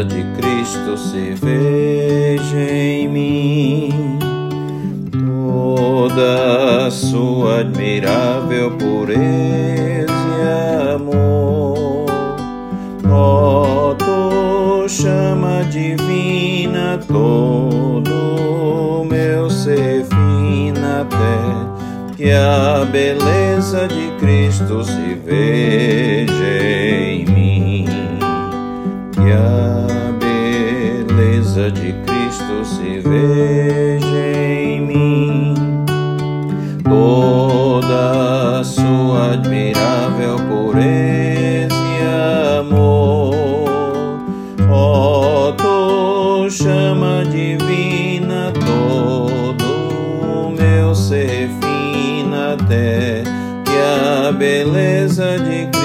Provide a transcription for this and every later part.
beleza de Cristo se veja em mim, toda sua admirável pureza e amor. Ó, chama divina, todo meu ser fina até que a beleza de Cristo se veja em mim de Cristo se veja em mim, toda sua admirável pureza e amor. Ó, tu chama divina todo o meu ser fina até que a beleza de Cristo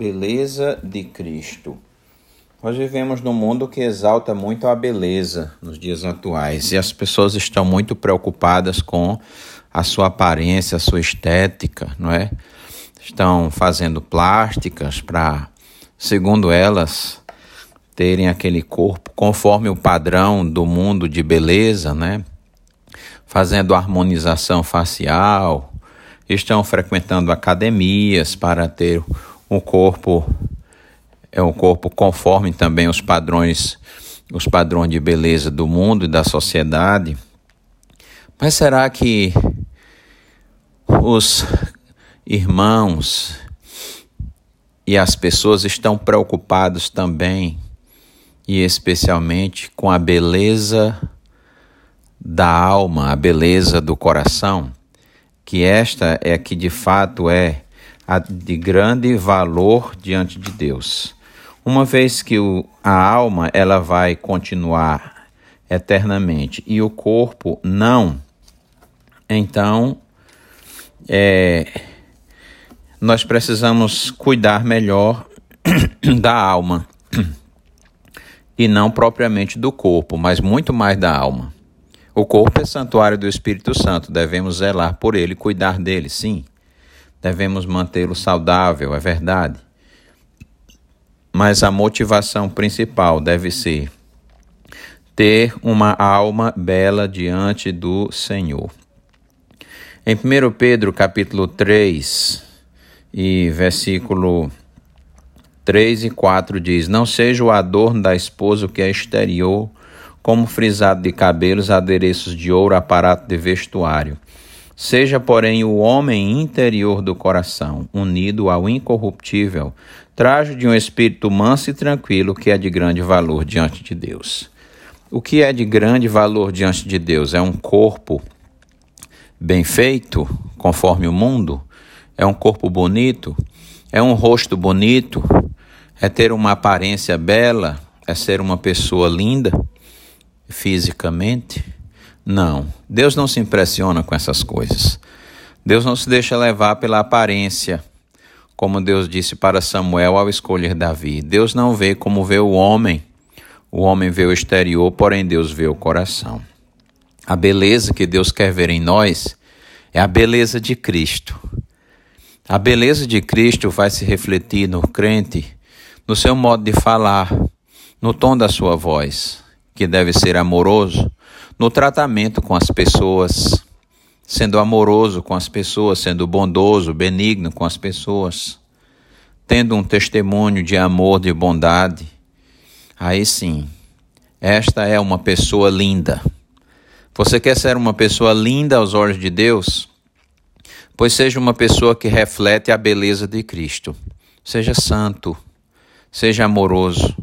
beleza de Cristo. Nós vivemos num mundo que exalta muito a beleza nos dias atuais e as pessoas estão muito preocupadas com a sua aparência, a sua estética, não é? Estão fazendo plásticas para, segundo elas, terem aquele corpo conforme o padrão do mundo de beleza, né? Fazendo harmonização facial, estão frequentando academias para ter um corpo é um corpo conforme também os padrões os padrões de beleza do mundo e da sociedade. Mas será que os irmãos e as pessoas estão preocupados também e especialmente com a beleza da alma, a beleza do coração, que esta é que de fato é de grande valor diante de Deus. Uma vez que o, a alma ela vai continuar eternamente e o corpo não, então é, nós precisamos cuidar melhor da alma e não propriamente do corpo, mas muito mais da alma. O corpo é santuário do Espírito Santo, devemos zelar por ele, cuidar dele, sim. Devemos mantê-lo saudável, é verdade. Mas a motivação principal deve ser ter uma alma bela diante do Senhor. Em 1 Pedro capítulo 3 e versículo 3 e 4 diz: Não seja o adorno da esposa o que é exterior, como frisado de cabelos, adereços de ouro, aparato de vestuário Seja, porém, o homem interior do coração, unido ao incorruptível, traje de um espírito manso e tranquilo, que é de grande valor diante de Deus. O que é de grande valor diante de Deus? É um corpo bem feito, conforme o mundo? É um corpo bonito? É um rosto bonito? É ter uma aparência bela? É ser uma pessoa linda fisicamente? Não, Deus não se impressiona com essas coisas. Deus não se deixa levar pela aparência, como Deus disse para Samuel ao escolher Davi. Deus não vê como vê o homem. O homem vê o exterior, porém Deus vê o coração. A beleza que Deus quer ver em nós é a beleza de Cristo. A beleza de Cristo vai se refletir no crente, no seu modo de falar, no tom da sua voz, que deve ser amoroso, no tratamento com as pessoas, sendo amoroso com as pessoas, sendo bondoso, benigno com as pessoas, tendo um testemunho de amor, de bondade. Aí sim, esta é uma pessoa linda. Você quer ser uma pessoa linda aos olhos de Deus? Pois seja uma pessoa que reflete a beleza de Cristo. Seja santo, seja amoroso,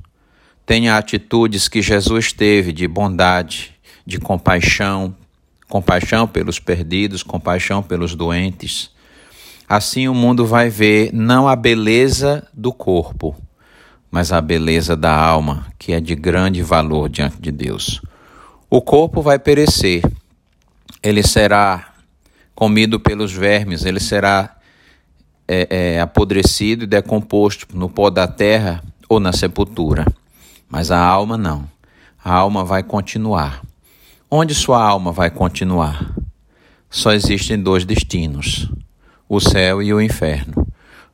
tenha atitudes que Jesus teve de bondade, de compaixão, compaixão pelos perdidos, compaixão pelos doentes. Assim o mundo vai ver não a beleza do corpo, mas a beleza da alma, que é de grande valor diante de Deus. O corpo vai perecer, ele será comido pelos vermes, ele será é, é, apodrecido e decomposto no pó da terra ou na sepultura. Mas a alma não. A alma vai continuar. Onde sua alma vai continuar? Só existem dois destinos: o céu e o inferno.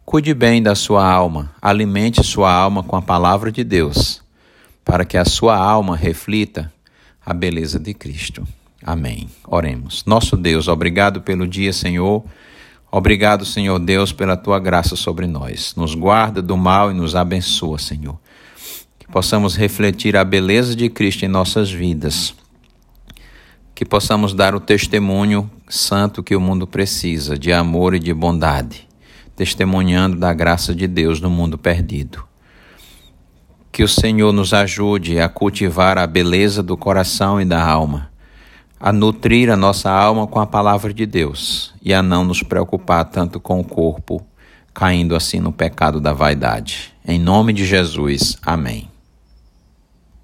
Cuide bem da sua alma, alimente sua alma com a palavra de Deus, para que a sua alma reflita a beleza de Cristo. Amém. Oremos. Nosso Deus, obrigado pelo dia, Senhor. Obrigado, Senhor Deus, pela tua graça sobre nós. Nos guarda do mal e nos abençoa, Senhor. Que possamos refletir a beleza de Cristo em nossas vidas. Que possamos dar o testemunho santo que o mundo precisa, de amor e de bondade, testemunhando da graça de Deus no mundo perdido. Que o Senhor nos ajude a cultivar a beleza do coração e da alma a nutrir a nossa alma com a palavra de Deus e a não nos preocupar tanto com o corpo, caindo assim no pecado da vaidade. Em nome de Jesus, amém.